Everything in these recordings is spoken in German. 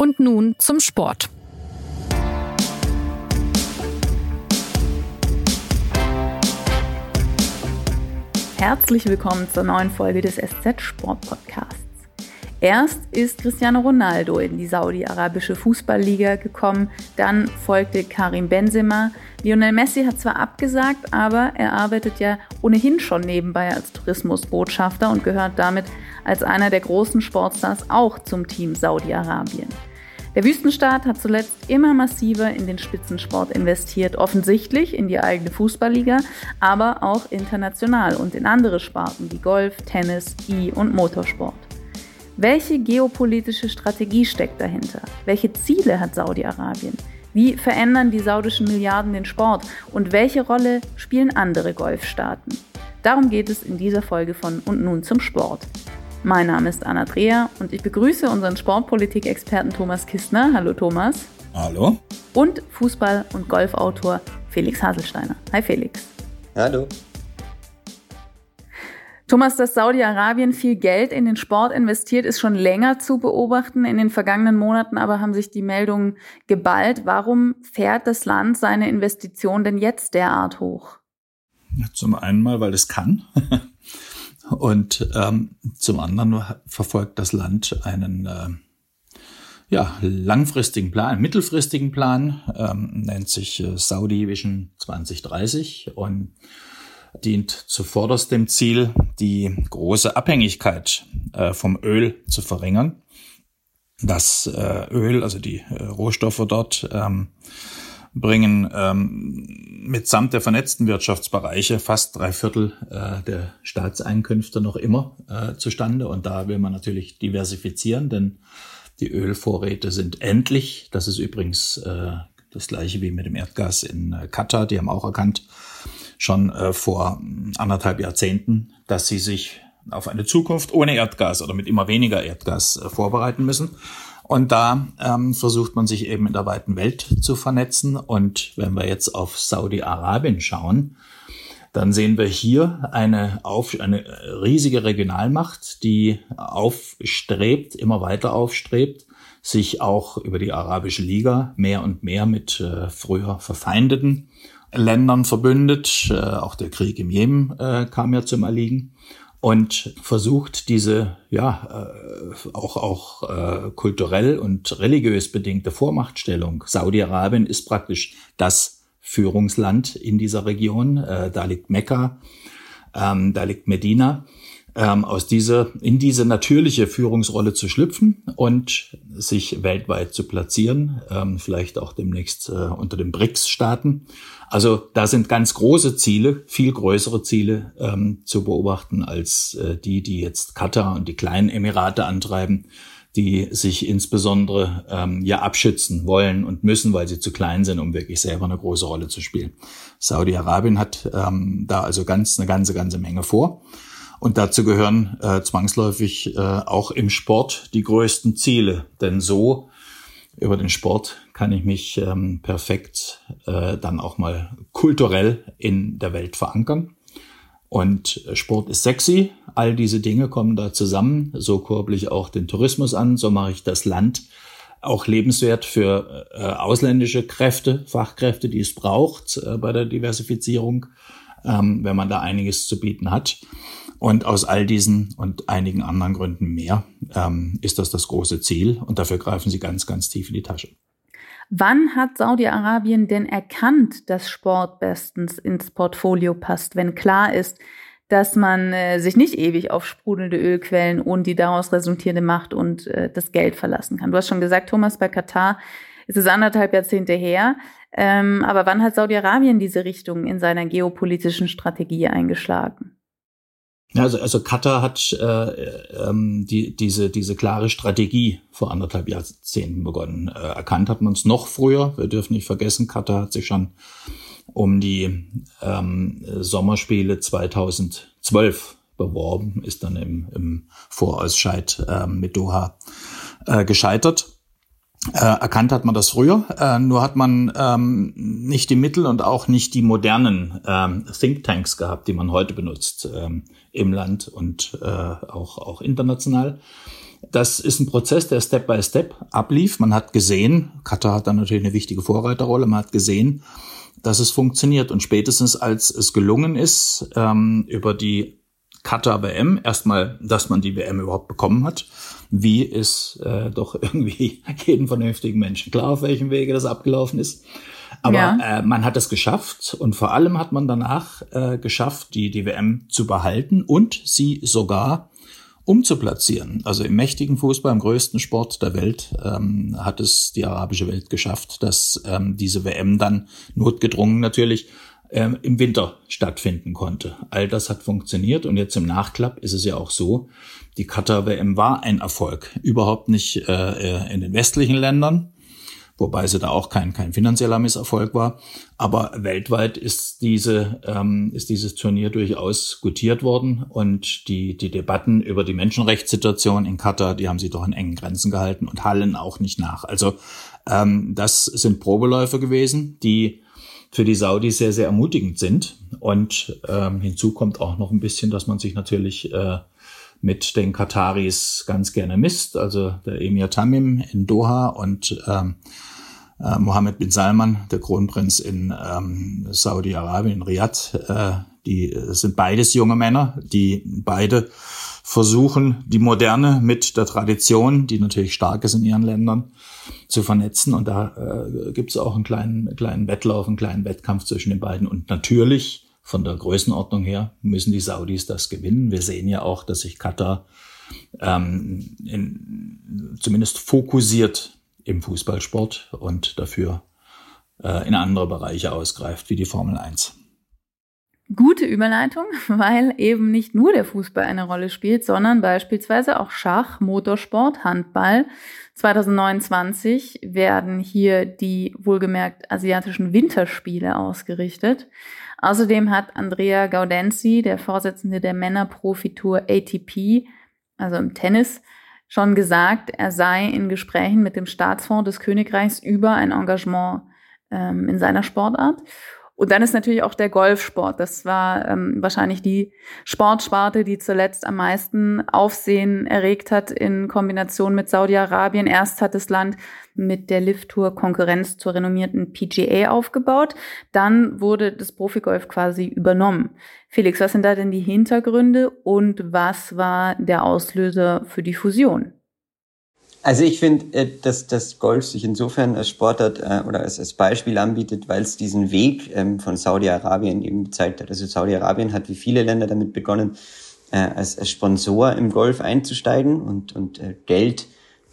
Und nun zum Sport. Herzlich willkommen zur neuen Folge des SZ Sport Podcasts. Erst ist Cristiano Ronaldo in die saudi-arabische Fußballliga gekommen, dann folgte Karim Benzema. Lionel Messi hat zwar abgesagt, aber er arbeitet ja ohnehin schon nebenbei als Tourismusbotschafter und gehört damit als einer der großen Sportstars auch zum Team Saudi-Arabien. Der Wüstenstaat hat zuletzt immer massiver in den Spitzensport investiert, offensichtlich in die eigene Fußballliga, aber auch international und in andere Sparten wie Golf, Tennis, E- und Motorsport. Welche geopolitische Strategie steckt dahinter? Welche Ziele hat Saudi-Arabien? Wie verändern die saudischen Milliarden den Sport? Und welche Rolle spielen andere Golfstaaten? Darum geht es in dieser Folge von Und nun zum Sport. Mein Name ist Anna Dreher und ich begrüße unseren Sportpolitik-Experten Thomas Kistner. Hallo Thomas. Hallo. Und Fußball- und Golfautor Felix Haselsteiner. Hi Felix. Hallo. Thomas, dass Saudi-Arabien viel Geld in den Sport investiert, ist schon länger zu beobachten. In den vergangenen Monaten aber haben sich die Meldungen geballt. Warum fährt das Land seine Investition denn jetzt derart hoch? Zum einen mal, weil es kann. Und ähm, zum anderen verfolgt das Land einen äh, ja, langfristigen Plan, mittelfristigen Plan, ähm, nennt sich äh, Saudi Vision 2030 und dient zuvorderst dem Ziel, die große Abhängigkeit äh, vom Öl zu verringern. Das äh, Öl, also die äh, Rohstoffe dort, ähm, bringen ähm, mitsamt der vernetzten Wirtschaftsbereiche fast drei Viertel äh, der Staatseinkünfte noch immer äh, zustande. Und da will man natürlich diversifizieren, denn die Ölvorräte sind endlich. Das ist übrigens äh, das gleiche wie mit dem Erdgas in äh, Katar. Die haben auch erkannt, schon äh, vor anderthalb Jahrzehnten, dass sie sich auf eine Zukunft ohne Erdgas oder mit immer weniger Erdgas äh, vorbereiten müssen. Und da ähm, versucht man sich eben in der weiten Welt zu vernetzen. Und wenn wir jetzt auf Saudi-Arabien schauen, dann sehen wir hier eine, auf, eine riesige Regionalmacht, die aufstrebt, immer weiter aufstrebt, sich auch über die Arabische Liga mehr und mehr mit äh, früher verfeindeten Ländern verbündet. Äh, auch der Krieg im Jemen äh, kam ja zum Erliegen und versucht diese ja äh, auch auch äh, kulturell und religiös bedingte Vormachtstellung. Saudi-Arabien ist praktisch das Führungsland in dieser Region. Äh, da liegt Mekka, ähm, da liegt Medina ähm, aus dieser, in diese natürliche Führungsrolle zu schlüpfen und sich weltweit zu platzieren, ähm, vielleicht auch demnächst äh, unter den BRICS-Staaten. Also da sind ganz große Ziele, viel größere Ziele ähm, zu beobachten als äh, die, die jetzt Katar und die kleinen Emirate antreiben, die sich insbesondere ähm, ja abschützen wollen und müssen, weil sie zu klein sind, um wirklich selber eine große Rolle zu spielen. Saudi-Arabien hat ähm, da also ganz eine ganze, ganze Menge vor. Und dazu gehören äh, zwangsläufig äh, auch im Sport die größten Ziele. Denn so über den Sport kann ich mich ähm, perfekt äh, dann auch mal kulturell in der Welt verankern. Und Sport ist sexy, all diese Dinge kommen da zusammen. So kurbel ich auch den Tourismus an, so mache ich das Land auch lebenswert für äh, ausländische Kräfte, Fachkräfte, die es braucht äh, bei der Diversifizierung, ähm, wenn man da einiges zu bieten hat. Und aus all diesen und einigen anderen Gründen mehr ähm, ist das das große Ziel. Und dafür greifen sie ganz, ganz tief in die Tasche. Wann hat Saudi-Arabien denn erkannt, dass Sport bestens ins Portfolio passt, wenn klar ist, dass man äh, sich nicht ewig auf sprudelnde Ölquellen und die daraus resultierende Macht und äh, das Geld verlassen kann? Du hast schon gesagt, Thomas, bei Katar ist es anderthalb Jahrzehnte her. Ähm, aber wann hat Saudi-Arabien diese Richtung in seiner geopolitischen Strategie eingeschlagen? Also, also Katar hat äh, ähm, die, diese, diese klare Strategie vor anderthalb Jahrzehnten begonnen. Äh, erkannt hat man es noch früher. Wir dürfen nicht vergessen, Katar hat sich schon um die ähm, Sommerspiele 2012 beworben, ist dann im, im Vorausscheid äh, mit Doha äh, gescheitert. Äh, erkannt hat man das früher, äh, nur hat man ähm, nicht die Mittel und auch nicht die modernen ähm, Thinktanks gehabt, die man heute benutzt ähm, im Land und äh, auch, auch international. Das ist ein Prozess, der Step by Step ablief. Man hat gesehen, Katar hat dann natürlich eine wichtige Vorreiterrolle, man hat gesehen, dass es funktioniert. Und spätestens als es gelungen ist, ähm, über die Katar WM, erstmal, dass man die WM überhaupt bekommen hat, wie ist äh, doch irgendwie jeden vernünftigen Menschen klar, auf welchem Wege das abgelaufen ist. Aber ja. äh, man hat es geschafft und vor allem hat man danach äh, geschafft, die, die WM zu behalten und sie sogar umzuplatzieren. Also im mächtigen Fußball, im größten Sport der Welt, ähm, hat es die arabische Welt geschafft, dass ähm, diese WM dann notgedrungen natürlich ähm, im Winter stattfinden konnte. All das hat funktioniert und jetzt im Nachklapp ist es ja auch so, die Qatar WM war ein Erfolg. Überhaupt nicht äh, äh in den westlichen Ländern, wobei sie da auch kein, kein finanzieller Misserfolg war. Aber weltweit ist diese, ähm, ist dieses Turnier durchaus gutiert worden und die, die Debatten über die Menschenrechtssituation in Katar, die haben sie doch in engen Grenzen gehalten und hallen auch nicht nach. Also ähm, das sind Probeläufe gewesen, die für die Saudis sehr, sehr ermutigend sind. Und ähm, hinzu kommt auch noch ein bisschen, dass man sich natürlich äh, mit den Kataris ganz gerne misst. Also der Emir Tamim in Doha und ähm, äh, Mohammed bin Salman, der Kronprinz in ähm, Saudi-Arabien, in Riyadh, äh, die sind beides junge Männer, die beide versuchen, die Moderne mit der Tradition, die natürlich stark ist in ihren Ländern, zu vernetzen. Und da äh, gibt es auch einen kleinen, kleinen Wettlauf, einen kleinen Wettkampf zwischen den beiden. Und natürlich von der Größenordnung her müssen die Saudis das gewinnen. Wir sehen ja auch, dass sich Katar ähm, in, zumindest fokussiert im Fußballsport und dafür äh, in andere Bereiche ausgreift, wie die Formel 1. Gute Überleitung, weil eben nicht nur der Fußball eine Rolle spielt, sondern beispielsweise auch Schach, Motorsport, Handball. 2029 werden hier die wohlgemerkt asiatischen Winterspiele ausgerichtet. Außerdem hat Andrea Gaudenzi, der Vorsitzende der Männerprofitour ATP, also im Tennis, schon gesagt, er sei in Gesprächen mit dem Staatsfonds des Königreichs über ein Engagement ähm, in seiner Sportart. Und dann ist natürlich auch der Golfsport. Das war ähm, wahrscheinlich die Sportsparte, die zuletzt am meisten Aufsehen erregt hat in Kombination mit Saudi-Arabien. Erst hat das Land mit der Lift-Tour Konkurrenz zur renommierten PGA aufgebaut. Dann wurde das Profigolf quasi übernommen. Felix, was sind da denn die Hintergründe und was war der Auslöser für die Fusion? Also ich finde, äh, dass das Golf sich insofern als Sportart äh, oder als, als Beispiel anbietet, weil es diesen Weg ähm, von Saudi-Arabien eben gezeigt hat. Also Saudi-Arabien hat wie viele Länder damit begonnen, äh, als, als Sponsor im Golf einzusteigen und, und äh, Geld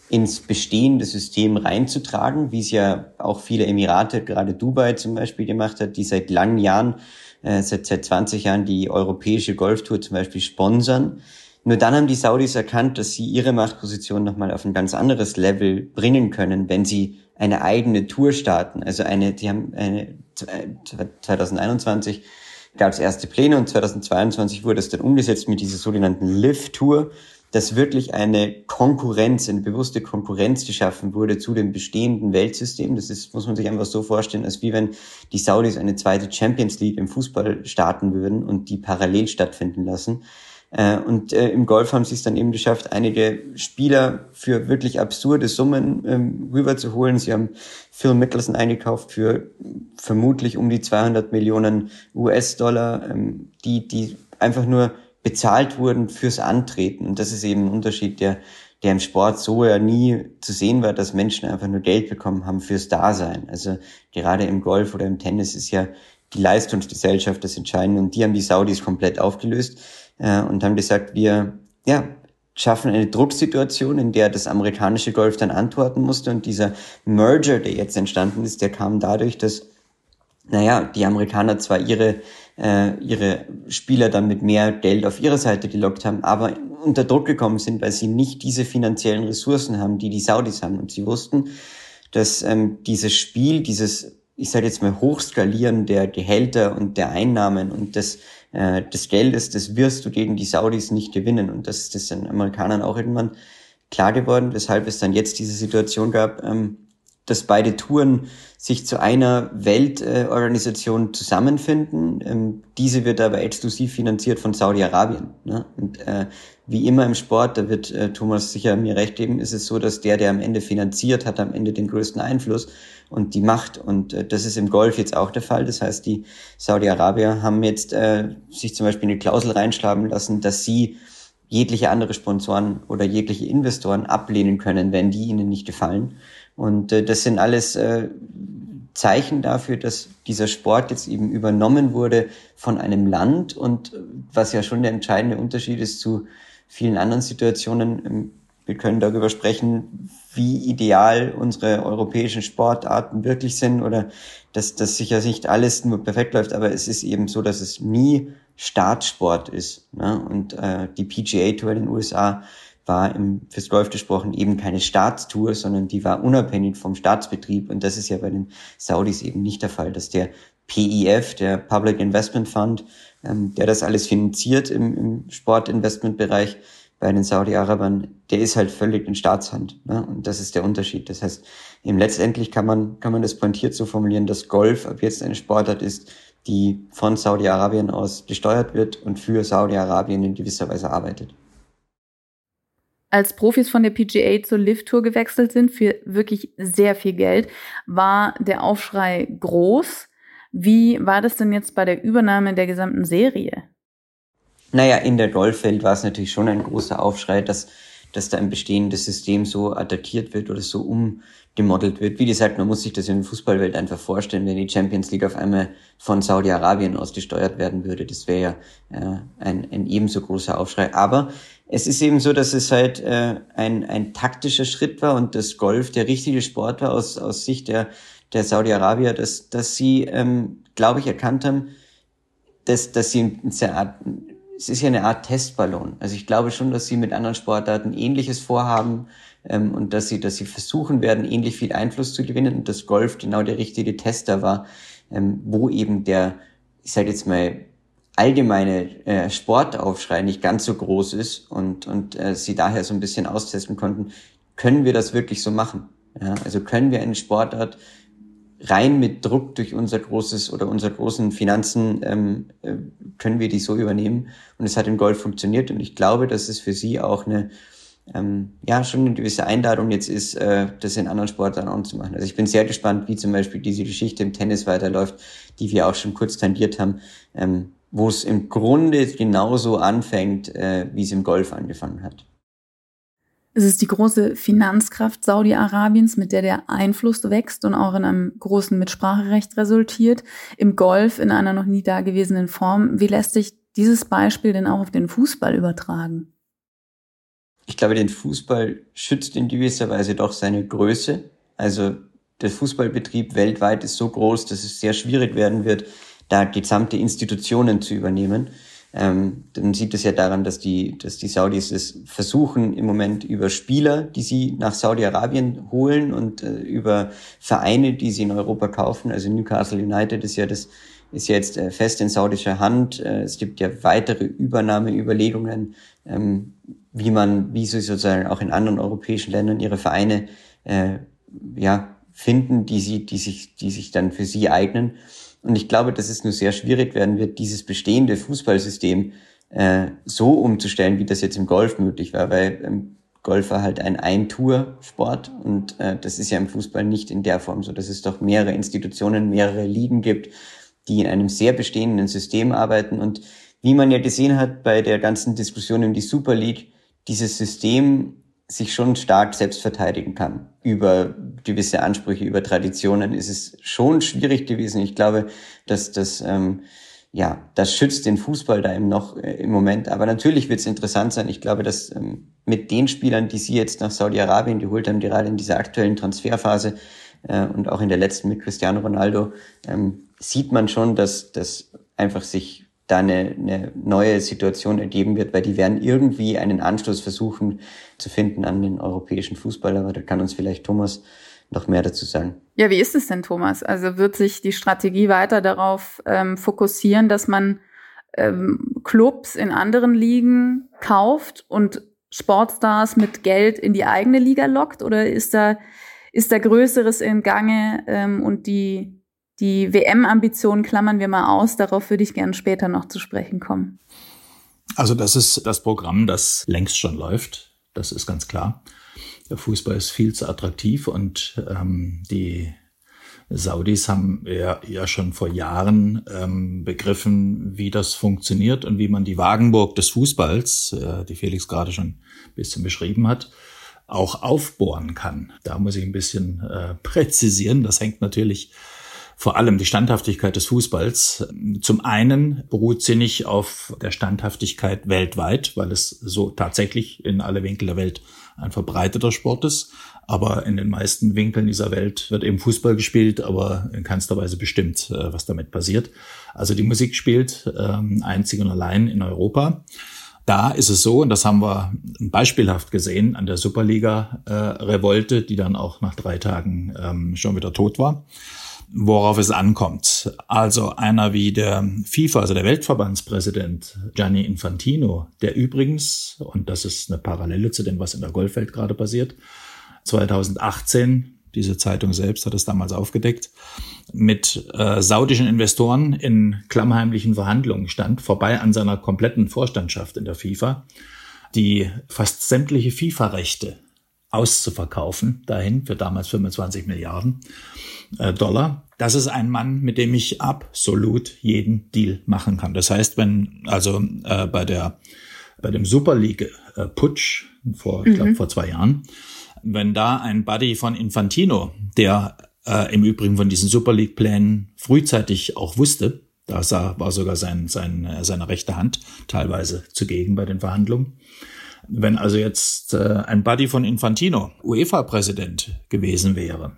ins bestehende System reinzutragen, wie es ja auch viele Emirate, gerade Dubai zum Beispiel gemacht hat, die seit langen Jahren, äh, seit, seit 20 Jahren die europäische Golftour zum Beispiel sponsern nur dann haben die Saudis erkannt, dass sie ihre Machtposition nochmal auf ein ganz anderes Level bringen können, wenn sie eine eigene Tour starten. Also eine, die haben eine 2021 gab es erste Pläne und 2022 wurde es dann umgesetzt mit dieser sogenannten Live-Tour, dass wirklich eine Konkurrenz, eine bewusste Konkurrenz geschaffen wurde zu dem bestehenden Weltsystem. Das ist, muss man sich einfach so vorstellen, als wie wenn die Saudis eine zweite Champions League im Fußball starten würden und die parallel stattfinden lassen. Äh, und äh, im Golf haben sie es dann eben geschafft, einige Spieler für wirklich absurde Summen ähm, rüberzuholen. Sie haben Phil Mickelson eingekauft für vermutlich um die 200 Millionen US-Dollar, ähm, die, die einfach nur bezahlt wurden fürs Antreten. Und das ist eben ein Unterschied, der, der im Sport so ja nie zu sehen war, dass Menschen einfach nur Geld bekommen haben fürs Dasein. Also gerade im Golf oder im Tennis ist ja die Leistungsgesellschaft das Entscheidende und die haben die Saudis komplett aufgelöst äh, und haben gesagt, wir ja, schaffen eine Drucksituation, in der das amerikanische Golf dann antworten musste. Und dieser Merger, der jetzt entstanden ist, der kam dadurch, dass, naja, die Amerikaner zwar ihre, äh, ihre Spieler dann mit mehr Geld auf ihre Seite gelockt haben, aber unter Druck gekommen sind, weil sie nicht diese finanziellen Ressourcen haben, die die Saudis haben. Und sie wussten, dass ähm, dieses Spiel, dieses, ich sage jetzt mal, Hochskalieren der Gehälter und der Einnahmen und des äh, des Geldes, das wirst du gegen die Saudis nicht gewinnen. Und das, ist den Amerikanern auch irgendwann klar geworden, weshalb es dann jetzt diese Situation gab, ähm, dass beide Touren sich zu einer Weltorganisation zusammenfinden. Ähm, diese wird aber exklusiv finanziert von Saudi-Arabien. Ne? Und äh, wie immer im Sport, da wird äh, Thomas sicher mir recht geben, ist es so, dass der, der am Ende finanziert, hat am Ende den größten Einfluss und die Macht. Und äh, das ist im Golf jetzt auch der Fall. Das heißt, die Saudi-Arabier haben jetzt äh, sich zum Beispiel eine Klausel reinschlagen lassen, dass sie jegliche andere Sponsoren oder jegliche Investoren ablehnen können, wenn die ihnen nicht gefallen. Und äh, das sind alles äh, Zeichen dafür, dass dieser Sport jetzt eben übernommen wurde von einem Land und äh, was ja schon der entscheidende Unterschied ist zu vielen anderen Situationen. Ähm, wir können darüber sprechen, wie ideal unsere europäischen Sportarten wirklich sind oder dass das sicher nicht alles nur perfekt läuft, aber es ist eben so, dass es nie Staatssport ist. Ne? Und äh, die PGA Tour in den USA war im fürs Golf gesprochen eben keine Staatstour, sondern die war unabhängig vom Staatsbetrieb. Und das ist ja bei den Saudis eben nicht der Fall, dass der PIF, der Public Investment Fund, ähm, der das alles finanziert im, im Sportinvestmentbereich bei den Saudi-Arabern, der ist halt völlig in Staatshand. Ne? Und das ist der Unterschied. Das heißt, eben letztendlich kann man, kann man das pointiert so formulieren, dass Golf ab jetzt eine Sportart ist, die von Saudi-Arabien aus gesteuert wird und für Saudi-Arabien in gewisser Weise arbeitet als Profis von der PGA zur Lift Tour gewechselt sind für wirklich sehr viel Geld, war der Aufschrei groß. Wie war das denn jetzt bei der Übernahme der gesamten Serie? Naja, in der Golfwelt war es natürlich schon ein großer Aufschrei, dass, dass da ein bestehendes System so attackiert wird oder so umgemodelt wird. Wie gesagt, man muss sich das in der Fußballwelt einfach vorstellen, wenn die Champions League auf einmal von Saudi-Arabien aus gesteuert werden würde. Das wäre ja äh, ein, ein ebenso großer Aufschrei. Aber es ist eben so, dass es halt äh, ein, ein taktischer Schritt war und das Golf der richtige Sport war aus, aus Sicht der, der Saudi-Arabier, dass, dass sie, ähm, glaube ich, erkannt haben, dass, dass sie eine Art, es ist ja eine Art Testballon. Also ich glaube schon, dass sie mit anderen Sportarten Ähnliches vorhaben ähm, und dass sie, dass sie versuchen werden, ähnlich viel Einfluss zu gewinnen und das Golf genau der richtige Tester war, ähm, wo eben der, ich sage jetzt mal, allgemeine äh, Sportaufschrei nicht ganz so groß ist und, und äh, sie daher so ein bisschen austesten konnten, können wir das wirklich so machen? Ja, also können wir eine Sportart rein mit Druck durch unser großes oder unsere großen Finanzen ähm, äh, können wir die so übernehmen und es hat im Golf funktioniert und ich glaube, dass es für sie auch eine ähm, ja schon eine gewisse Einladung jetzt ist, äh, das in anderen Sportarten auch zu machen. Also ich bin sehr gespannt, wie zum Beispiel diese Geschichte im Tennis weiterläuft, die wir auch schon kurz tangiert haben. Ähm, wo es im Grunde genauso anfängt, äh, wie es im Golf angefangen hat. Es ist die große Finanzkraft Saudi-Arabiens, mit der der Einfluss wächst und auch in einem großen Mitspracherecht resultiert. Im Golf in einer noch nie dagewesenen Form. Wie lässt sich dieses Beispiel denn auch auf den Fußball übertragen? Ich glaube, den Fußball schützt in gewisser Weise doch seine Größe. Also der Fußballbetrieb weltweit ist so groß, dass es sehr schwierig werden wird, da gesamte Institutionen zu übernehmen. Ähm, dann sieht es ja daran, dass die, dass die Saudis es versuchen im Moment über Spieler, die sie nach Saudi-Arabien holen und äh, über Vereine, die sie in Europa kaufen. Also Newcastle United ist ja das ist jetzt äh, fest in saudischer Hand. Äh, es gibt ja weitere Übernahmeüberlegungen, ähm, wie man, wie sie sozusagen auch in anderen europäischen Ländern ihre Vereine äh, ja finden, die sie, die sich, die sich dann für sie eignen. Und ich glaube, dass es nur sehr schwierig werden wird, dieses bestehende Fußballsystem äh, so umzustellen, wie das jetzt im Golf möglich war, weil ähm, Golf war halt ein Ein-Tour-Sport und äh, das ist ja im Fußball nicht in der Form so, dass es doch mehrere Institutionen, mehrere Ligen gibt, die in einem sehr bestehenden System arbeiten. Und wie man ja gesehen hat bei der ganzen Diskussion um die Super League, dieses System sich schon stark selbst verteidigen kann. Über gewisse Ansprüche, über Traditionen ist es schon schwierig gewesen. Ich glaube, dass das, ähm, ja, das schützt den Fußball da eben noch äh, im Moment. Aber natürlich wird es interessant sein. Ich glaube, dass ähm, mit den Spielern, die Sie jetzt nach Saudi-Arabien geholt haben, gerade in dieser aktuellen Transferphase äh, und auch in der letzten mit Cristiano Ronaldo, ähm, sieht man schon, dass das einfach sich da eine, eine neue Situation ergeben wird, weil die werden irgendwie einen Anschluss versuchen zu finden an den europäischen Fußball. Aber da kann uns vielleicht Thomas noch mehr dazu sagen. Ja, wie ist es denn, Thomas? Also wird sich die Strategie weiter darauf ähm, fokussieren, dass man ähm, Clubs in anderen Ligen kauft und Sportstars mit Geld in die eigene Liga lockt? Oder ist da ist da Größeres im Gange ähm, und die, die WM-Ambitionen klammern wir mal aus. Darauf würde ich gerne später noch zu sprechen kommen. Also das ist das Programm, das längst schon läuft. Das ist ganz klar. Der Fußball ist viel zu attraktiv und ähm, die Saudis haben ja, ja schon vor Jahren ähm, begriffen, wie das funktioniert und wie man die Wagenburg des Fußballs, äh, die Felix gerade schon ein bisschen beschrieben hat, auch aufbohren kann. Da muss ich ein bisschen äh, präzisieren. Das hängt natürlich vor allem die Standhaftigkeit des Fußballs. Zum einen beruht sie nicht auf der Standhaftigkeit weltweit, weil es so tatsächlich in alle Winkel der Welt ein verbreiteter Sport ist. Aber in den meisten Winkeln dieser Welt wird eben Fußball gespielt, aber in keinster Weise bestimmt, äh, was damit passiert. Also die Musik spielt ähm, einzig und allein in Europa. Da ist es so, und das haben wir beispielhaft gesehen an der Superliga-Revolte, äh, die dann auch nach drei Tagen ähm, schon wieder tot war worauf es ankommt. Also einer wie der FIFA, also der Weltverbandspräsident Gianni Infantino, der übrigens, und das ist eine Parallele zu dem, was in der Golfwelt gerade passiert, 2018, diese Zeitung selbst hat es damals aufgedeckt, mit äh, saudischen Investoren in klammheimlichen Verhandlungen stand, vorbei an seiner kompletten Vorstandschaft in der FIFA, die fast sämtliche FIFA-Rechte auszuverkaufen, dahin für damals 25 Milliarden äh, Dollar. Das ist ein Mann, mit dem ich absolut jeden Deal machen kann. Das heißt, wenn also äh, bei der bei dem Super League äh, Putsch vor, mhm. ich glaube vor zwei Jahren, wenn da ein Buddy von Infantino, der äh, im Übrigen von diesen Super League Plänen frühzeitig auch wusste, da sah, war sogar sein, sein, äh, seine rechte Hand teilweise zugegen bei den Verhandlungen. Wenn also jetzt äh, ein Buddy von Infantino UEFA-Präsident gewesen wäre,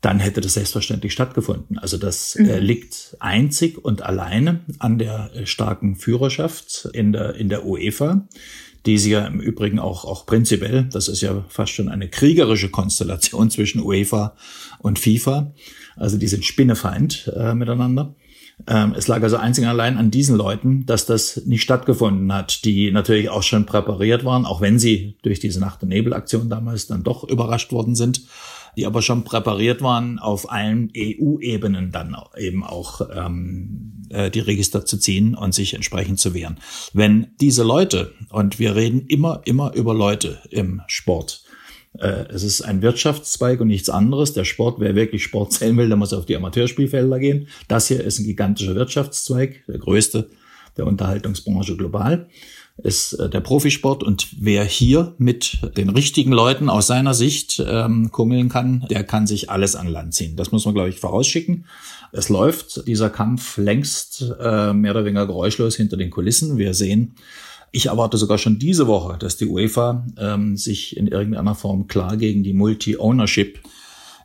dann hätte das selbstverständlich stattgefunden. Also das äh, mhm. äh, liegt einzig und alleine an der äh, starken Führerschaft in der, in der UEFA, die sie ja im Übrigen auch, auch prinzipiell, das ist ja fast schon eine kriegerische Konstellation zwischen UEFA und FIFA. Also die sind Spinnefeind äh, miteinander. Ähm, es lag also einzig und allein an diesen Leuten, dass das nicht stattgefunden hat, die natürlich auch schon präpariert waren, auch wenn sie durch diese Nacht- und Nebelaktion damals dann doch überrascht worden sind die aber schon präpariert waren, auf allen EU-Ebenen dann eben auch ähm, äh, die Register zu ziehen und sich entsprechend zu wehren. Wenn diese Leute, und wir reden immer, immer über Leute im Sport, äh, es ist ein Wirtschaftszweig und nichts anderes. Der Sport, wer wirklich Sport zählen will, der muss auf die Amateurspielfelder gehen. Das hier ist ein gigantischer Wirtschaftszweig, der größte der Unterhaltungsbranche global ist äh, der Profisport und wer hier mit den richtigen Leuten aus seiner Sicht ähm, kummeln kann, der kann sich alles an Land ziehen. Das muss man, glaube ich, vorausschicken. Es läuft dieser Kampf längst äh, mehr oder weniger geräuschlos hinter den Kulissen. Wir sehen, ich erwarte sogar schon diese Woche, dass die UEFA ähm, sich in irgendeiner Form klar gegen die Multi-Ownership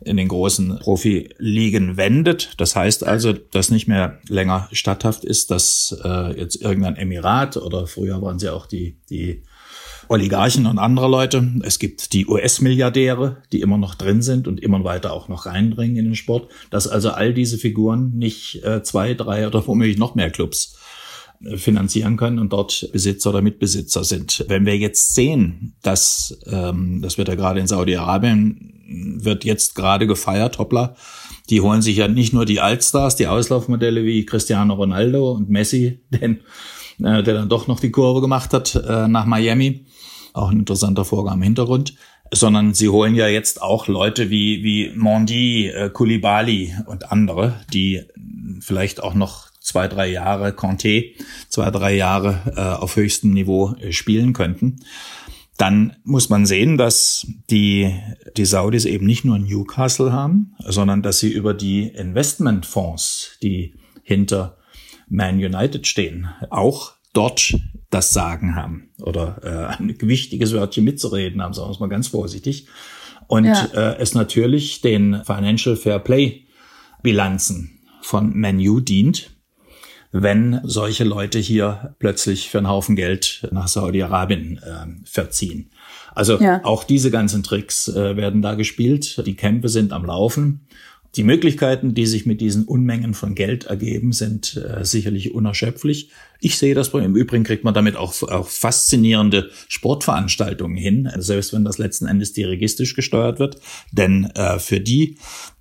in den großen Profiligen wendet. Das heißt also, dass nicht mehr länger statthaft ist, dass äh, jetzt irgendein Emirat oder früher waren sie auch die, die Oligarchen und andere Leute. Es gibt die US-Milliardäre, die immer noch drin sind und immer weiter auch noch reinbringen in den Sport, dass also all diese Figuren nicht äh, zwei, drei oder womöglich noch mehr Clubs finanzieren können und dort Besitzer oder Mitbesitzer sind. Wenn wir jetzt sehen, dass, ähm, das wird ja gerade in Saudi-Arabien wird jetzt gerade gefeiert, hoppla. Die holen sich ja nicht nur die Altstars, die Auslaufmodelle wie Cristiano Ronaldo und Messi, denn, äh, der dann doch noch die Kurve gemacht hat äh, nach Miami. Auch ein interessanter Vorgang im Hintergrund. Sondern sie holen ja jetzt auch Leute wie, wie Mondi, äh, Koulibaly und andere, die vielleicht auch noch zwei, drei Jahre, Conte, zwei, drei Jahre äh, auf höchstem Niveau äh, spielen könnten dann muss man sehen, dass die, die Saudis eben nicht nur Newcastle haben, sondern dass sie über die Investmentfonds, die hinter Man United stehen, auch dort das Sagen haben oder äh, ein wichtiges Wörtchen mitzureden haben, sagen wir es mal ganz vorsichtig. Und ja. äh, es natürlich den Financial Fair Play Bilanzen von Manu dient, wenn solche Leute hier plötzlich für einen Haufen Geld nach Saudi-Arabien äh, verziehen. Also ja. auch diese ganzen Tricks äh, werden da gespielt. Die Kämpfe sind am Laufen. Die Möglichkeiten, die sich mit diesen Unmengen von Geld ergeben, sind äh, sicherlich unerschöpflich. Ich sehe das, im Übrigen kriegt man damit auch, auch faszinierende Sportveranstaltungen hin, selbst wenn das letzten Endes dirigistisch gesteuert wird. Denn äh, für die,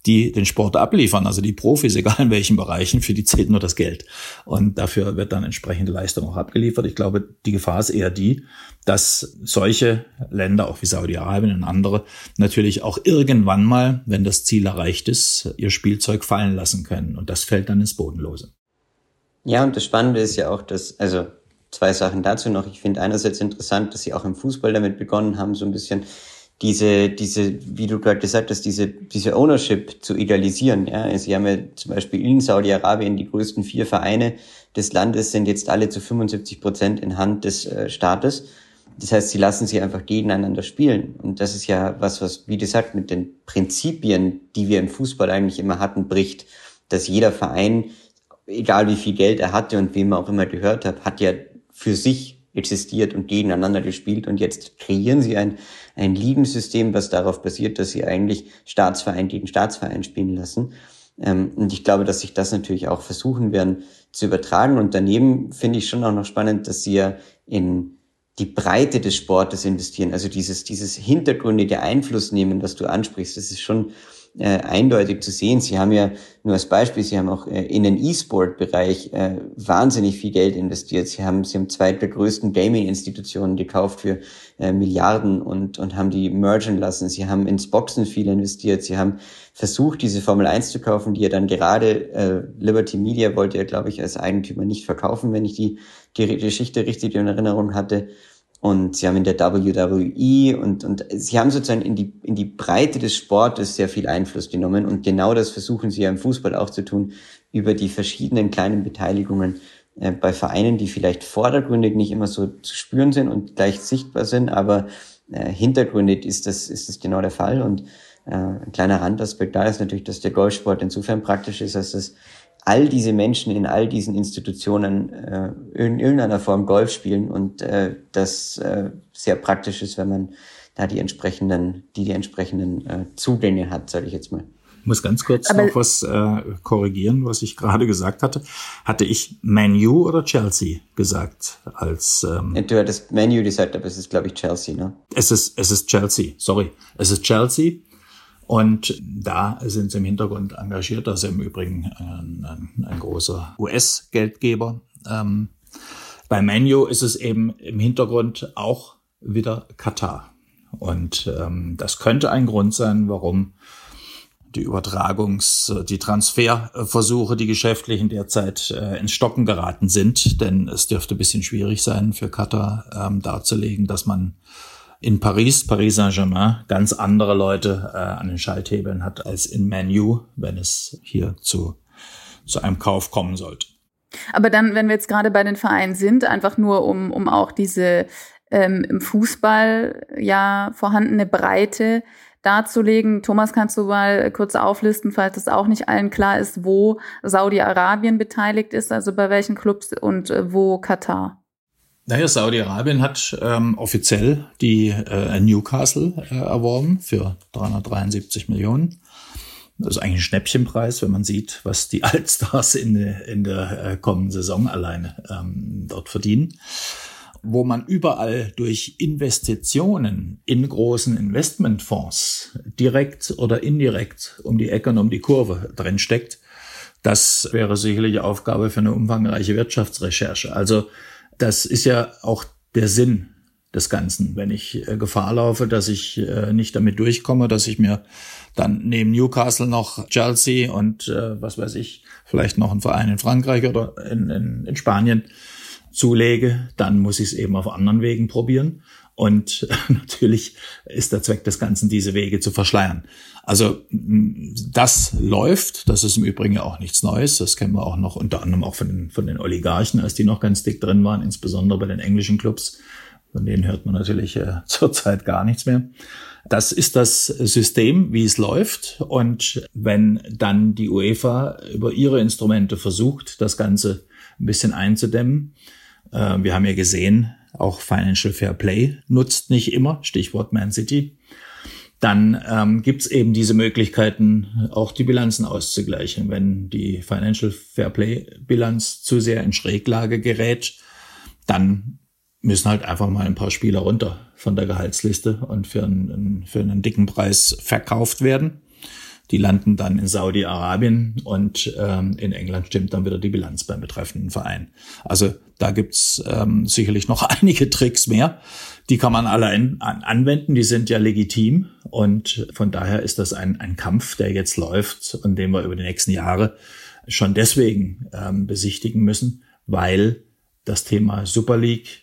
die den Sport abliefern, also die Profis, egal in welchen Bereichen, für die zählt nur das Geld. Und dafür wird dann entsprechende Leistung auch abgeliefert. Ich glaube, die Gefahr ist eher die, dass solche Länder, auch wie Saudi-Arabien und andere, natürlich auch irgendwann mal, wenn das Ziel erreicht ist, ihr Spielzeug fallen lassen können. Und das fällt dann ins Bodenlose. Ja, und das Spannende ist ja auch, dass, also zwei Sachen dazu noch. Ich finde einerseits interessant, dass sie auch im Fußball damit begonnen haben, so ein bisschen diese, diese, wie du gerade gesagt hast, diese, diese Ownership zu idealisieren. Ja, sie haben ja zum Beispiel in Saudi-Arabien die größten vier Vereine des Landes sind jetzt alle zu 75 Prozent in Hand des äh, Staates. Das heißt, sie lassen sie einfach gegeneinander spielen. Und das ist ja was, was, wie gesagt, mit den Prinzipien, die wir im Fußball eigentlich immer hatten, bricht. Dass jeder Verein, egal wie viel Geld er hatte und wem er auch immer gehört hat, hat ja für sich existiert und gegeneinander gespielt. Und jetzt kreieren sie ein, ein Liegensystem, was darauf basiert, dass sie eigentlich Staatsverein gegen Staatsverein spielen lassen. Ähm, und ich glaube, dass sich das natürlich auch versuchen werden zu übertragen. Und daneben finde ich schon auch noch spannend, dass sie ja in die Breite des Sportes investieren. Also dieses, dieses hintergründige Einfluss nehmen, was du ansprichst, das ist schon äh, eindeutig zu sehen. Sie haben ja nur als Beispiel, Sie haben auch äh, in den E-Sport-Bereich äh, wahnsinnig viel Geld investiert. Sie haben, Sie haben zwei der größten Gaming-Institutionen gekauft für äh, Milliarden und, und haben die mergen lassen. Sie haben ins Boxen viel investiert. Sie haben versucht, diese Formel 1 zu kaufen, die ja dann gerade äh, Liberty Media wollte ja, glaube ich, als Eigentümer nicht verkaufen, wenn ich die, die Geschichte richtig in Erinnerung hatte und sie haben in der WWE und, und sie haben sozusagen in die, in die Breite des Sportes sehr viel Einfluss genommen. Und genau das versuchen sie ja im Fußball auch zu tun, über die verschiedenen kleinen Beteiligungen äh, bei Vereinen, die vielleicht vordergründig nicht immer so zu spüren sind und gleich sichtbar sind, aber äh, hintergründig ist das, ist das genau der Fall. Und äh, ein kleiner Randaspekt da ist natürlich, dass der Golfsport insofern praktisch ist, dass das all diese Menschen in all diesen Institutionen äh, in irgendeiner Form Golf spielen und äh, das äh, sehr praktisch ist, wenn man da die entsprechenden, die die entsprechenden äh, Zugänge hat, sage ich jetzt mal. Ich muss ganz kurz Aber noch was äh, korrigieren, was ich gerade gesagt hatte. Hatte ich Manu oder Chelsea gesagt als ähm, Du hattest Manu gesagt, aber es ist glaube ich Chelsea, ne? Es ist es ist Chelsea, sorry. Es ist Chelsea und da sind sie im Hintergrund engagiert. Das ist im Übrigen ein, ein, ein großer US-Geldgeber. Ähm, bei Manu ist es eben im Hintergrund auch wieder Katar. Und ähm, das könnte ein Grund sein, warum die Übertragungs-, die Transferversuche, die geschäftlichen derzeit äh, ins Stocken geraten sind. Denn es dürfte ein bisschen schwierig sein für Katar ähm, darzulegen, dass man in Paris, Paris Saint-Germain, ganz andere Leute äh, an den Schalthebeln hat als in Manu, wenn es hier zu, zu einem Kauf kommen sollte. Aber dann, wenn wir jetzt gerade bei den Vereinen sind, einfach nur um, um auch diese ähm, im Fußball ja vorhandene Breite darzulegen. Thomas, kannst du mal kurz auflisten, falls es auch nicht allen klar ist, wo Saudi-Arabien beteiligt ist, also bei welchen Clubs und äh, wo Katar? Naja, Saudi-Arabien hat ähm, offiziell die äh, Newcastle äh, erworben für 373 Millionen. Das ist eigentlich ein Schnäppchenpreis, wenn man sieht, was die Altstars in, in der äh, kommenden Saison alleine ähm, dort verdienen. Wo man überall durch Investitionen in großen Investmentfonds direkt oder indirekt um die Ecke und um die Kurve drin steckt, das wäre sicherlich Aufgabe für eine umfangreiche Wirtschaftsrecherche. Also das ist ja auch der Sinn des Ganzen. Wenn ich äh, Gefahr laufe, dass ich äh, nicht damit durchkomme, dass ich mir dann neben Newcastle noch Chelsea und äh, was weiß ich, vielleicht noch einen Verein in Frankreich oder in, in, in Spanien zulege, dann muss ich es eben auf anderen Wegen probieren. Und natürlich ist der Zweck des Ganzen, diese Wege zu verschleiern. Also das läuft, das ist im Übrigen ja auch nichts Neues. Das kennen wir auch noch unter anderem auch von den, von den Oligarchen, als die noch ganz dick drin waren, insbesondere bei den englischen Clubs. Von denen hört man natürlich äh, zurzeit gar nichts mehr. Das ist das System, wie es läuft. Und wenn dann die UEFA über ihre Instrumente versucht, das Ganze ein bisschen einzudämmen, äh, wir haben ja gesehen, auch Financial Fair Play nutzt nicht immer, Stichwort Man City, dann ähm, gibt es eben diese Möglichkeiten, auch die Bilanzen auszugleichen. Wenn die Financial Fairplay Bilanz zu sehr in Schräglage gerät, dann müssen halt einfach mal ein paar Spieler runter von der Gehaltsliste und für einen, für einen dicken Preis verkauft werden. Die landen dann in Saudi-Arabien und ähm, in England stimmt dann wieder die Bilanz beim betreffenden Verein. Also da gibt's ähm, sicherlich noch einige Tricks mehr. Die kann man alle in, an, anwenden, die sind ja legitim und von daher ist das ein, ein Kampf, der jetzt läuft und den wir über die nächsten Jahre schon deswegen ähm, besichtigen müssen, weil das Thema Super League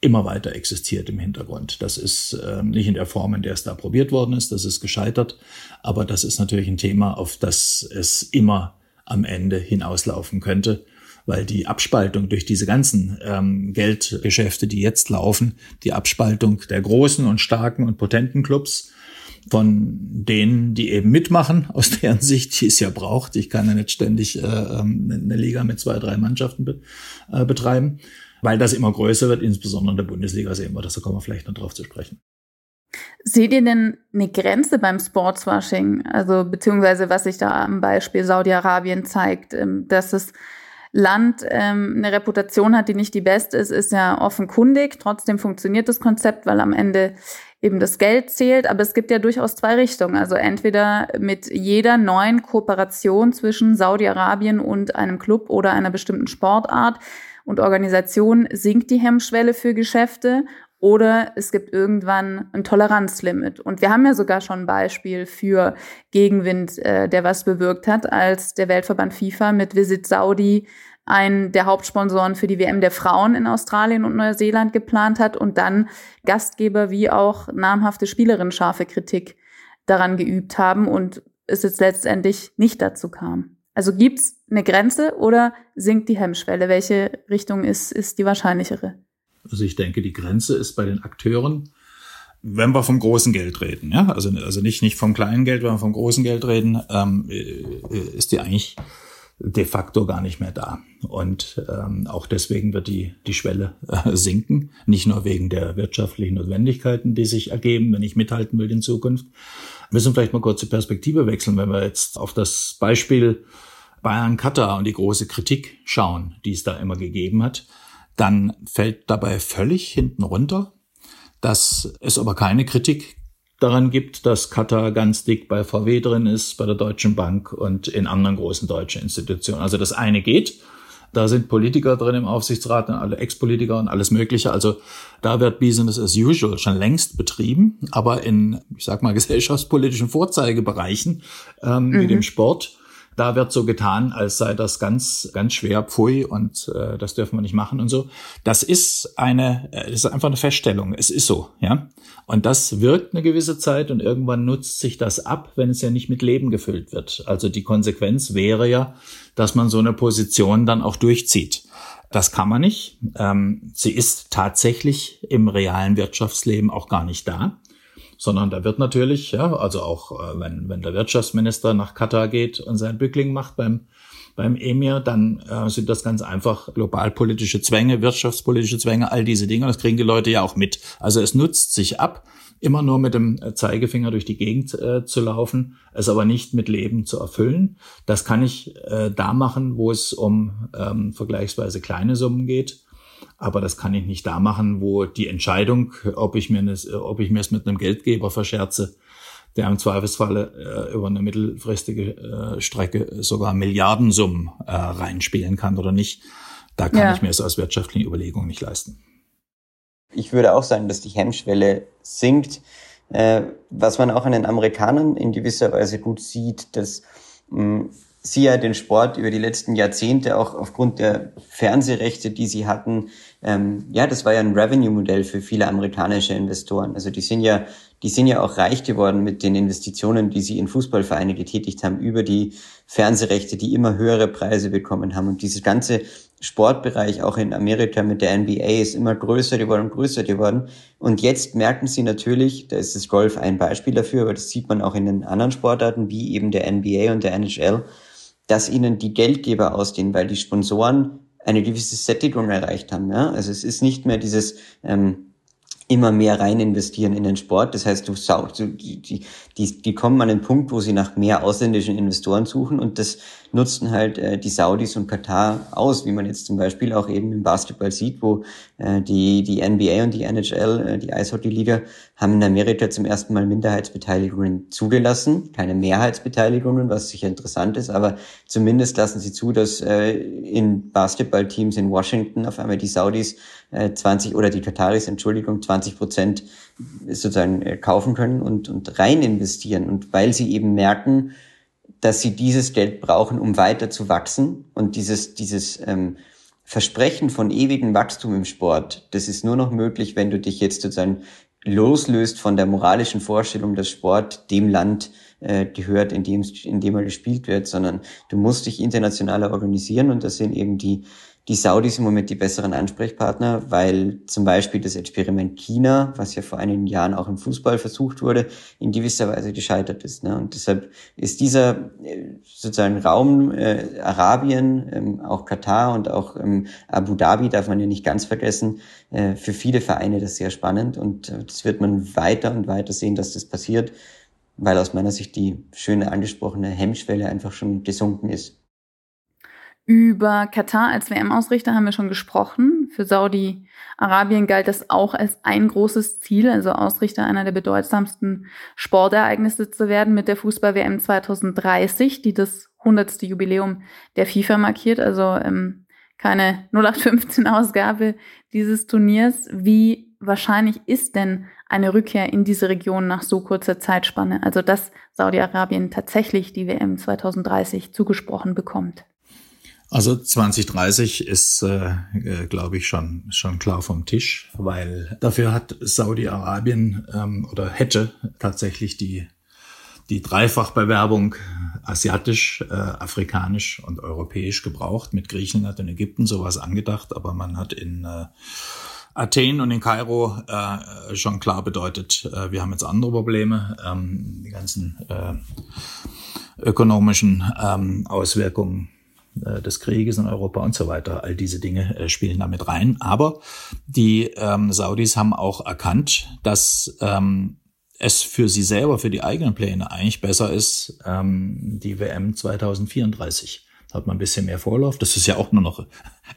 immer weiter existiert im Hintergrund. Das ist äh, nicht in der Form, in der es da probiert worden ist, das ist gescheitert, aber das ist natürlich ein Thema, auf das es immer am Ende hinauslaufen könnte, weil die Abspaltung durch diese ganzen ähm, Geldgeschäfte, die jetzt laufen, die Abspaltung der großen und starken und potenten Clubs von denen, die eben mitmachen, aus deren Sicht, die es ja braucht. Ich kann ja nicht ständig äh, ähm, eine Liga mit zwei, drei Mannschaften be äh, betreiben weil das immer größer wird, insbesondere in der Bundesliga sehen wir das, da kommen wir vielleicht noch drauf zu sprechen. Seht ihr denn eine Grenze beim Sportswashing? Also beziehungsweise was sich da am Beispiel Saudi-Arabien zeigt, ähm, dass das Land ähm, eine Reputation hat, die nicht die beste ist, ist ja offenkundig. Trotzdem funktioniert das Konzept, weil am Ende eben das Geld zählt. Aber es gibt ja durchaus zwei Richtungen. Also entweder mit jeder neuen Kooperation zwischen Saudi-Arabien und einem Club oder einer bestimmten Sportart und Organisation sinkt die Hemmschwelle für Geschäfte oder es gibt irgendwann ein Toleranzlimit. Und wir haben ja sogar schon ein Beispiel für Gegenwind, äh, der was bewirkt hat, als der Weltverband FIFA mit Visit Saudi einen der Hauptsponsoren für die WM der Frauen in Australien und Neuseeland geplant hat und dann Gastgeber wie auch namhafte Spielerinnen scharfe Kritik daran geübt haben und es jetzt letztendlich nicht dazu kam. Also gibt's eine Grenze oder sinkt die Hemmschwelle? Welche Richtung ist, ist die wahrscheinlichere? Also ich denke, die Grenze ist bei den Akteuren, wenn wir vom großen Geld reden, ja, also, also nicht, nicht vom kleinen Geld, wenn wir vom großen Geld reden, ähm, äh, ist die eigentlich de facto gar nicht mehr da. Und ähm, auch deswegen wird die, die Schwelle äh, sinken. Nicht nur wegen der wirtschaftlichen Notwendigkeiten, die sich ergeben, wenn ich mithalten will in Zukunft. Wir müssen vielleicht mal kurz die Perspektive wechseln, wenn wir jetzt auf das Beispiel Bayern Katar und die große Kritik schauen, die es da immer gegeben hat, dann fällt dabei völlig hinten runter, dass es aber keine Kritik daran gibt, dass Katar ganz dick bei VW drin ist, bei der Deutschen Bank und in anderen großen deutschen Institutionen. Also das eine geht. Da sind Politiker drin im Aufsichtsrat und alle Ex-Politiker und alles Mögliche. Also da wird Business as usual schon längst betrieben, aber in, ich sag mal, gesellschaftspolitischen Vorzeigebereichen ähm, mhm. wie dem Sport da wird so getan, als sei das ganz, ganz schwer, pfui, und äh, das dürfen wir nicht machen und so. Das ist eine, äh, das ist einfach eine Feststellung. Es ist so, ja. Und das wirkt eine gewisse Zeit und irgendwann nutzt sich das ab, wenn es ja nicht mit Leben gefüllt wird. Also die Konsequenz wäre ja, dass man so eine Position dann auch durchzieht. Das kann man nicht. Ähm, sie ist tatsächlich im realen Wirtschaftsleben auch gar nicht da sondern da wird natürlich, ja, also auch äh, wenn, wenn der Wirtschaftsminister nach Katar geht und sein Bückling macht beim, beim Emir, dann äh, sind das ganz einfach globalpolitische Zwänge, wirtschaftspolitische Zwänge, all diese Dinge. Das kriegen die Leute ja auch mit. Also es nutzt sich ab, immer nur mit dem Zeigefinger durch die Gegend äh, zu laufen, es aber nicht mit Leben zu erfüllen. Das kann ich äh, da machen, wo es um ähm, vergleichsweise kleine Summen geht. Aber das kann ich nicht da machen, wo die Entscheidung, ob ich mir, das, ob ich mir es mit einem Geldgeber verscherze, der im Zweifelsfalle äh, über eine mittelfristige äh, Strecke sogar Milliardensummen äh, reinspielen kann oder nicht, da kann ja. ich mir es aus wirtschaftlichen Überlegungen nicht leisten. Ich würde auch sagen, dass die Hemmschwelle sinkt. Äh, was man auch an den Amerikanern in gewisser Weise gut sieht, dass mh, sie ja den Sport über die letzten Jahrzehnte auch aufgrund der Fernsehrechte, die sie hatten, ähm, ja, das war ja ein Revenue-Modell für viele amerikanische Investoren. Also die sind ja, die sind ja auch reich geworden mit den Investitionen, die sie in Fußballvereine getätigt haben, über die Fernsehrechte, die immer höhere Preise bekommen haben. Und dieses ganze Sportbereich auch in Amerika mit der NBA ist immer größer geworden und größer geworden. Und jetzt merken sie natürlich, da ist das Golf ein Beispiel dafür, aber das sieht man auch in den anderen Sportarten wie eben der NBA und der NHL, dass ihnen die Geldgeber ausgehen, weil die Sponsoren eine gewisse Sättigung erreicht haben. Ja? Also es ist nicht mehr dieses, ähm, immer mehr rein investieren in den Sport. Das heißt, du, die, die, die, die kommen an den Punkt, wo sie nach mehr ausländischen Investoren suchen und das nutzten halt äh, die Saudis und Katar aus, wie man jetzt zum Beispiel auch eben im Basketball sieht, wo äh, die, die NBA und die NHL, äh, die Eishockey-Liga, haben in Amerika zum ersten Mal Minderheitsbeteiligungen zugelassen. Keine Mehrheitsbeteiligungen, was sicher interessant ist, aber zumindest lassen sie zu, dass äh, in Basketballteams in Washington auf einmal die Saudis äh, 20 oder die Kataris, Entschuldigung, 20 Prozent sozusagen äh, kaufen können und, und rein investieren. Und weil sie eben merken, dass sie dieses Geld brauchen, um weiter zu wachsen und dieses, dieses ähm, Versprechen von ewigem Wachstum im Sport, das ist nur noch möglich, wenn du dich jetzt sozusagen loslöst von der moralischen Vorstellung, dass Sport dem Land äh, gehört, in dem, in dem er gespielt wird, sondern du musst dich internationaler organisieren und das sind eben die die Saudis im Moment die besseren Ansprechpartner, weil zum Beispiel das Experiment China, was ja vor einigen Jahren auch im Fußball versucht wurde, in gewisser Weise gescheitert ist. Ne? Und deshalb ist dieser äh, sozusagen Raum äh, Arabien, ähm, auch Katar und auch ähm, Abu Dhabi darf man ja nicht ganz vergessen, äh, für viele Vereine das sehr spannend und äh, das wird man weiter und weiter sehen, dass das passiert, weil aus meiner Sicht die schöne angesprochene Hemmschwelle einfach schon gesunken ist. Über Katar als WM-Ausrichter haben wir schon gesprochen. Für Saudi-Arabien galt das auch als ein großes Ziel, also Ausrichter einer der bedeutsamsten Sportereignisse zu werden mit der Fußball-WM 2030, die das 100. Jubiläum der FIFA markiert, also ähm, keine 0815-Ausgabe dieses Turniers. Wie wahrscheinlich ist denn eine Rückkehr in diese Region nach so kurzer Zeitspanne, also dass Saudi-Arabien tatsächlich die WM 2030 zugesprochen bekommt? Also 2030 ist, äh, äh, glaube ich, schon, schon klar vom Tisch, weil dafür hat Saudi-Arabien ähm, oder hätte tatsächlich die, die Dreifachbewerbung asiatisch, äh, afrikanisch und europäisch gebraucht. Mit Griechenland und Ägypten sowas angedacht, aber man hat in äh, Athen und in Kairo äh, schon klar bedeutet, äh, wir haben jetzt andere Probleme. Ähm, die ganzen äh, ökonomischen ähm, Auswirkungen äh, des Krieges in Europa und so weiter. All diese Dinge äh, spielen damit rein. Aber die ähm, Saudis haben auch erkannt, dass ähm, es für sie selber, für die eigenen Pläne eigentlich besser ist, ähm, die WM 2034 hat man ein bisschen mehr Vorlauf. Das ist ja auch nur noch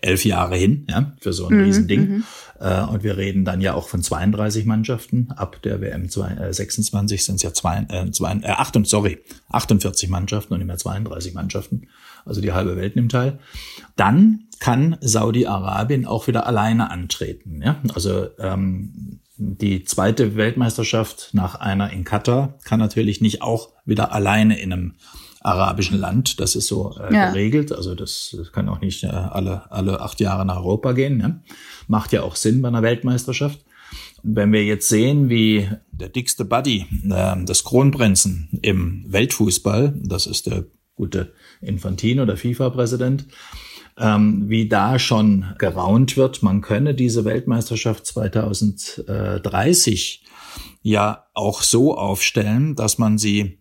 elf Jahre hin, ja, für so ein mhm, Riesending. Mhm. Äh, und wir reden dann ja auch von 32 Mannschaften. Ab der WM 26 sind es ja zwei, äh, zwei, äh, 8, sorry, 48 Mannschaften und nicht mehr 32 Mannschaften. Also die halbe Welt nimmt teil. Dann kann Saudi-Arabien auch wieder alleine antreten. Ja? Also ähm, die zweite Weltmeisterschaft nach einer in Katar kann natürlich nicht auch wieder alleine in einem arabischen Land. Das ist so äh, ja. geregelt. Also das, kann auch nicht äh, alle, alle acht Jahre nach Europa gehen. Ne? Macht ja auch Sinn bei einer Weltmeisterschaft. Wenn wir jetzt sehen, wie der dickste Buddy äh, des Kronprinzen im Weltfußball, das ist der gute Infantino, der FIFA-Präsident, ähm, wie da schon geraunt wird, man könne diese Weltmeisterschaft 2030 ja auch so aufstellen, dass man sie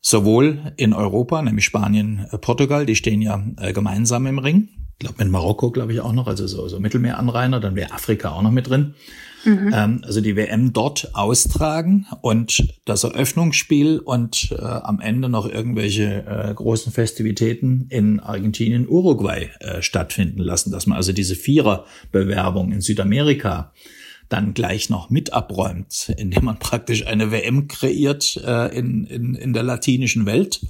sowohl in Europa, nämlich Spanien, äh, Portugal, die stehen ja äh, gemeinsam im Ring. Ich glaube, in Marokko, glaube ich, auch noch, also so, so Mittelmeeranrainer, dann wäre Afrika auch noch mit drin. Mhm. Ähm, also die WM dort austragen und das Eröffnungsspiel und äh, am Ende noch irgendwelche äh, großen Festivitäten in Argentinien, Uruguay äh, stattfinden lassen, dass man also diese Viererbewerbung in Südamerika dann gleich noch mit abräumt, indem man praktisch eine WM kreiert äh, in, in, in der latinischen Welt.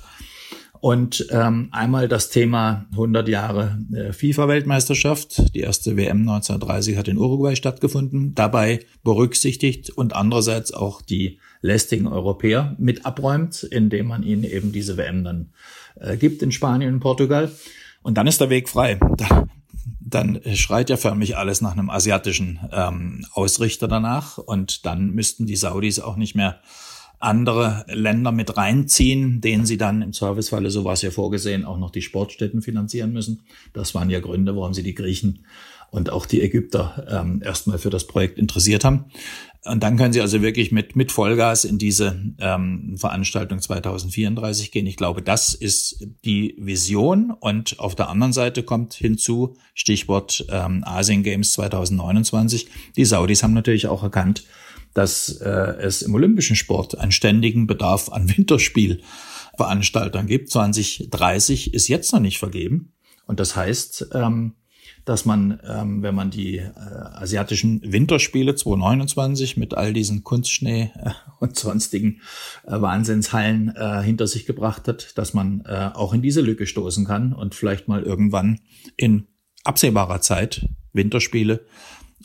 Und ähm, einmal das Thema 100 Jahre äh, FIFA-Weltmeisterschaft. Die erste WM 1930 hat in Uruguay stattgefunden. Dabei berücksichtigt und andererseits auch die lästigen Europäer mit abräumt, indem man ihnen eben diese WM dann äh, gibt in Spanien und Portugal. Und dann ist der Weg frei. Da, dann schreit ja förmlich alles nach einem asiatischen ähm, Ausrichter danach und dann müssten die Saudis auch nicht mehr andere Länder mit reinziehen, denen sie dann im Servicefalle, so war es ja vorgesehen, auch noch die Sportstätten finanzieren müssen. Das waren ja Gründe, warum sie die Griechen und auch die Ägypter ähm, erstmal für das Projekt interessiert haben. Und dann können Sie also wirklich mit, mit Vollgas in diese ähm, Veranstaltung 2034 gehen. Ich glaube, das ist die Vision. Und auf der anderen Seite kommt hinzu, Stichwort ähm, Asien Games 2029. Die Saudis haben natürlich auch erkannt, dass äh, es im olympischen Sport einen ständigen Bedarf an Winterspielveranstaltern gibt. 2030 ist jetzt noch nicht vergeben. Und das heißt, ähm, dass man, ähm, wenn man die äh, asiatischen Winterspiele 2029 mit all diesen Kunstschnee äh, und sonstigen äh, Wahnsinnshallen äh, hinter sich gebracht hat, dass man äh, auch in diese Lücke stoßen kann und vielleicht mal irgendwann in absehbarer Zeit Winterspiele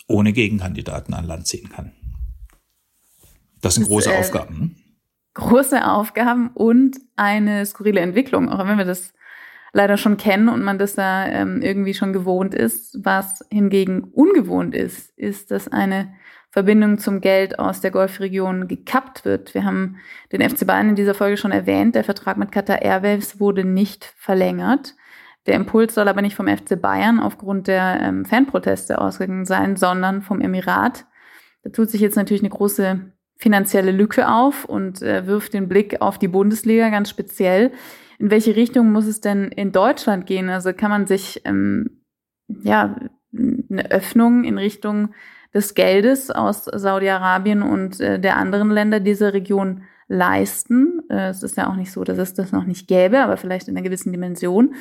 ohne Gegenkandidaten an Land ziehen kann. Das sind das, große äh, Aufgaben. Ne? Große Aufgaben und eine skurrile Entwicklung, auch wenn wir das leider schon kennen und man das da ähm, irgendwie schon gewohnt ist. Was hingegen ungewohnt ist, ist, dass eine Verbindung zum Geld aus der Golfregion gekappt wird. Wir haben den FC Bayern in dieser Folge schon erwähnt. Der Vertrag mit Qatar Airwaves wurde nicht verlängert. Der Impuls soll aber nicht vom FC Bayern aufgrund der ähm, Fanproteste ausgegangen sein, sondern vom Emirat. Da tut sich jetzt natürlich eine große finanzielle Lücke auf und äh, wirft den Blick auf die Bundesliga ganz speziell in welche Richtung muss es denn in Deutschland gehen? Also kann man sich ähm, ja eine Öffnung in Richtung des Geldes aus Saudi-Arabien und äh, der anderen Länder dieser Region leisten. Äh, es ist ja auch nicht so, dass es das noch nicht gäbe, aber vielleicht in einer gewissen Dimension.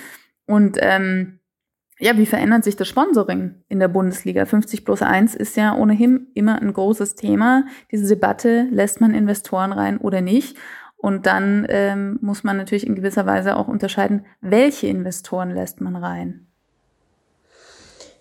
Und ähm, ja, wie verändert sich das Sponsoring in der Bundesliga? 50 plus 1 ist ja ohnehin immer ein großes Thema. Diese Debatte, lässt man Investoren rein oder nicht? Und dann ähm, muss man natürlich in gewisser Weise auch unterscheiden, welche Investoren lässt man rein.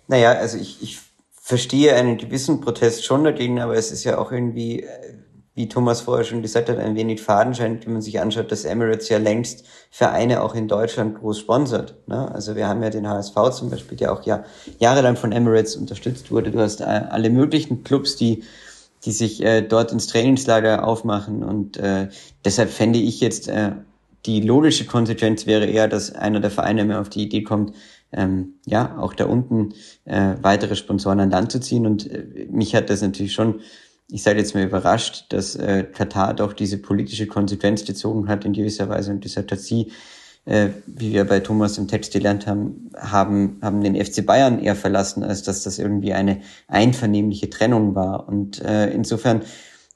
Naja, also ich, ich verstehe einen gewissen Protest schon dagegen, aber es ist ja auch irgendwie, äh, wie Thomas vorher schon gesagt hat, ein wenig fadenscheinend, wenn man sich anschaut, dass Emirates ja längst Vereine auch in Deutschland groß sponsert. Ne? Also wir haben ja den HSV zum Beispiel, der auch ja jahrelang von Emirates unterstützt wurde. Du hast äh, alle möglichen Clubs, die die sich äh, dort ins Trainingslager aufmachen. Und äh, deshalb fände ich jetzt, äh, die logische Konsequenz wäre eher, dass einer der Vereine mehr auf die Idee kommt, ähm, ja, auch da unten äh, weitere Sponsoren an Land zu ziehen. Und äh, mich hat das natürlich schon, ich sage jetzt mal überrascht, dass äh, Katar doch diese politische Konsequenz gezogen hat in gewisser Weise und sie äh, wie wir bei Thomas im Text gelernt haben, haben, haben den FC Bayern eher verlassen, als dass das irgendwie eine einvernehmliche Trennung war. Und äh, insofern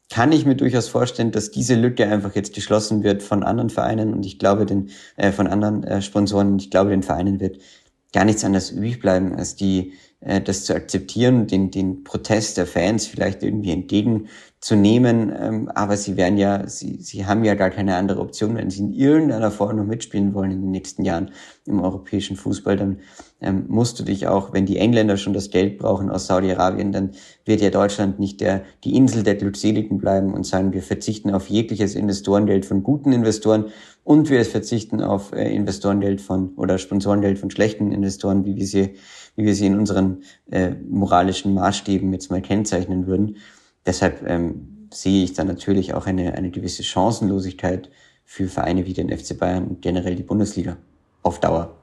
kann ich mir durchaus vorstellen, dass diese Lücke einfach jetzt geschlossen wird von anderen Vereinen und ich glaube den äh, von anderen äh, Sponsoren ich glaube den Vereinen wird gar nichts anderes übrig bleiben, als die äh, das zu akzeptieren, den den Protest der Fans vielleicht irgendwie entgegen zu nehmen, ähm, aber sie werden ja, sie, sie haben ja gar keine andere Option, wenn sie in irgendeiner Form noch mitspielen wollen in den nächsten Jahren im europäischen Fußball, dann ähm, musst du dich auch, wenn die Engländer schon das Geld brauchen aus Saudi-Arabien, dann wird ja Deutschland nicht der, die Insel der Glückseligen bleiben und sagen, wir verzichten auf jegliches Investorengeld von guten Investoren und wir verzichten auf äh, Investorengeld von oder Sponsorengeld von schlechten Investoren, wie wir sie, wie wir sie in unseren äh, moralischen Maßstäben jetzt mal kennzeichnen würden deshalb ähm, sehe ich da natürlich auch eine, eine gewisse Chancenlosigkeit für Vereine wie den FC Bayern und generell die Bundesliga auf Dauer.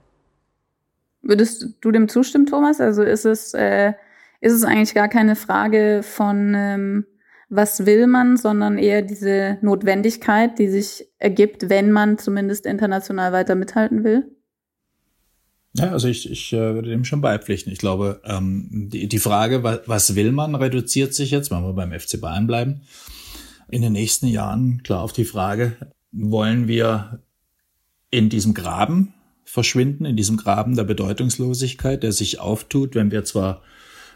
Würdest du dem zustimmen, Thomas? Also ist es, äh, ist es eigentlich gar keine Frage von, ähm, was will man, sondern eher diese Notwendigkeit, die sich ergibt, wenn man zumindest international weiter mithalten will? Ja, also ich, ich äh, würde dem schon beipflichten. Ich glaube, ähm, die, die Frage, was, will man, reduziert sich jetzt, wenn wir beim FC Bayern bleiben, in den nächsten Jahren klar auf die Frage, wollen wir in diesem Graben verschwinden, in diesem Graben der Bedeutungslosigkeit, der sich auftut, wenn wir zwar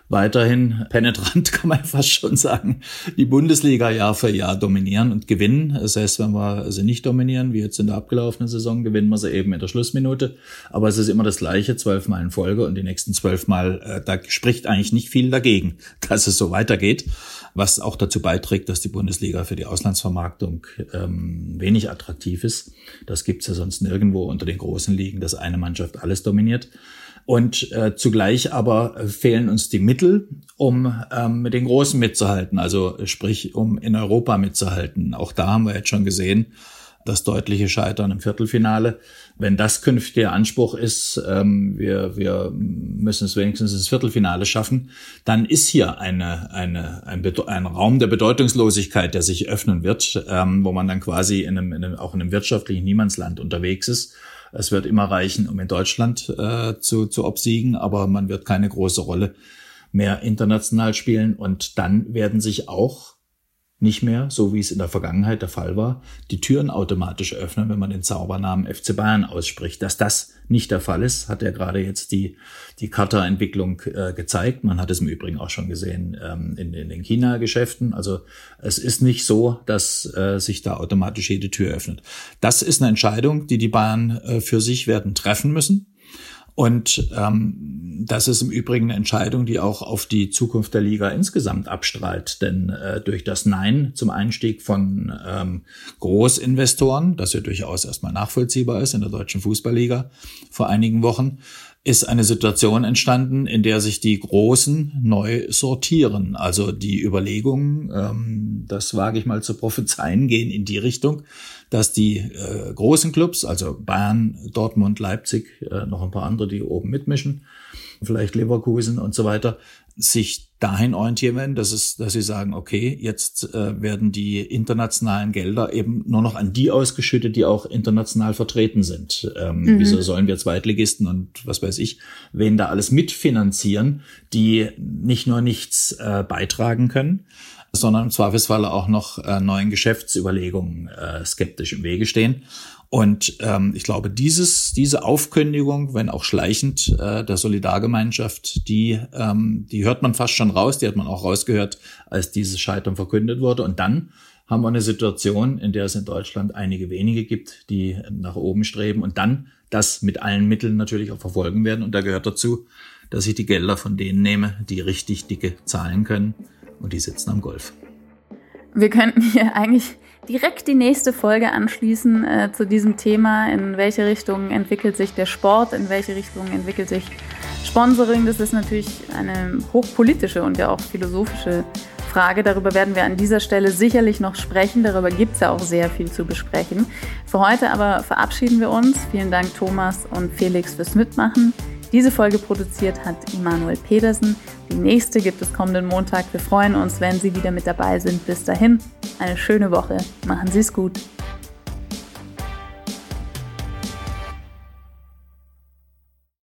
weiterhin penetrant, kann man fast schon sagen, die Bundesliga Jahr für Jahr dominieren und gewinnen. Das heißt, wenn wir sie nicht dominieren, wie jetzt in der abgelaufenen Saison, gewinnen wir sie eben in der Schlussminute. Aber es ist immer das Gleiche, zwölfmal in Folge und die nächsten zwölfmal, äh, da spricht eigentlich nicht viel dagegen, dass es so weitergeht, was auch dazu beiträgt, dass die Bundesliga für die Auslandsvermarktung ähm, wenig attraktiv ist. Das gibt's ja sonst nirgendwo unter den großen Ligen, dass eine Mannschaft alles dominiert. Und äh, zugleich aber fehlen uns die Mittel, um ähm, mit den Großen mitzuhalten, also sprich, um in Europa mitzuhalten. Auch da haben wir jetzt schon gesehen, das deutliche Scheitern im Viertelfinale. Wenn das künftig der Anspruch ist, ähm, wir, wir müssen es wenigstens ins Viertelfinale schaffen, dann ist hier eine, eine, ein, ein Raum der Bedeutungslosigkeit, der sich öffnen wird, ähm, wo man dann quasi in einem, in einem, auch in einem wirtschaftlichen Niemandsland unterwegs ist. Es wird immer reichen, um in Deutschland äh, zu, zu obsiegen, aber man wird keine große Rolle mehr international spielen. Und dann werden sich auch nicht mehr, so wie es in der Vergangenheit der Fall war, die Türen automatisch öffnen, wenn man den Zaubernamen FC Bayern ausspricht. Dass das nicht der Fall ist, hat ja gerade jetzt die, die Kata-Entwicklung äh, gezeigt. Man hat es im Übrigen auch schon gesehen ähm, in, in den China-Geschäften. Also es ist nicht so, dass äh, sich da automatisch jede Tür öffnet. Das ist eine Entscheidung, die die Bayern äh, für sich werden treffen müssen. Und ähm, das ist im Übrigen eine Entscheidung, die auch auf die Zukunft der Liga insgesamt abstrahlt. Denn äh, durch das Nein zum Einstieg von ähm, Großinvestoren, das ja durchaus erstmal nachvollziehbar ist in der deutschen Fußballliga vor einigen Wochen, ist eine Situation entstanden, in der sich die Großen neu sortieren. Also die Überlegungen, ähm, das wage ich mal zu prophezeien, gehen in die Richtung, dass die äh, großen Clubs, also Bayern, Dortmund, Leipzig, äh, noch ein paar andere, die oben mitmischen, vielleicht Leverkusen und so weiter, sich dahin orientieren werden, dass es, dass sie sagen, okay, jetzt äh, werden die internationalen Gelder eben nur noch an die ausgeschüttet, die auch international vertreten sind. Ähm, mhm. Wieso sollen wir Zweitligisten und was weiß ich, wen da alles mitfinanzieren, die nicht nur nichts äh, beitragen können, sondern im Zweifelsfall auch noch äh, neuen Geschäftsüberlegungen äh, skeptisch im Wege stehen. Und ähm, ich glaube, dieses, diese Aufkündigung, wenn auch schleichend, äh, der Solidargemeinschaft, die, ähm, die hört man fast schon raus, die hat man auch rausgehört, als dieses Scheitern verkündet wurde. Und dann haben wir eine Situation, in der es in Deutschland einige wenige gibt, die nach oben streben und dann das mit allen Mitteln natürlich auch verfolgen werden. Und da gehört dazu, dass ich die Gelder von denen nehme, die richtig dicke zahlen können und die sitzen am Golf. Wir könnten hier eigentlich direkt die nächste Folge anschließen äh, zu diesem Thema. In welche Richtung entwickelt sich der Sport? In welche Richtung entwickelt sich Sponsoring? Das ist natürlich eine hochpolitische und ja auch philosophische Frage. Darüber werden wir an dieser Stelle sicherlich noch sprechen. Darüber gibt es ja auch sehr viel zu besprechen. Für heute aber verabschieden wir uns. Vielen Dank Thomas und Felix fürs Mitmachen. Diese Folge produziert hat Immanuel Pedersen. Die nächste gibt es kommenden Montag. Wir freuen uns, wenn Sie wieder mit dabei sind. Bis dahin, eine schöne Woche. Machen Sie es gut.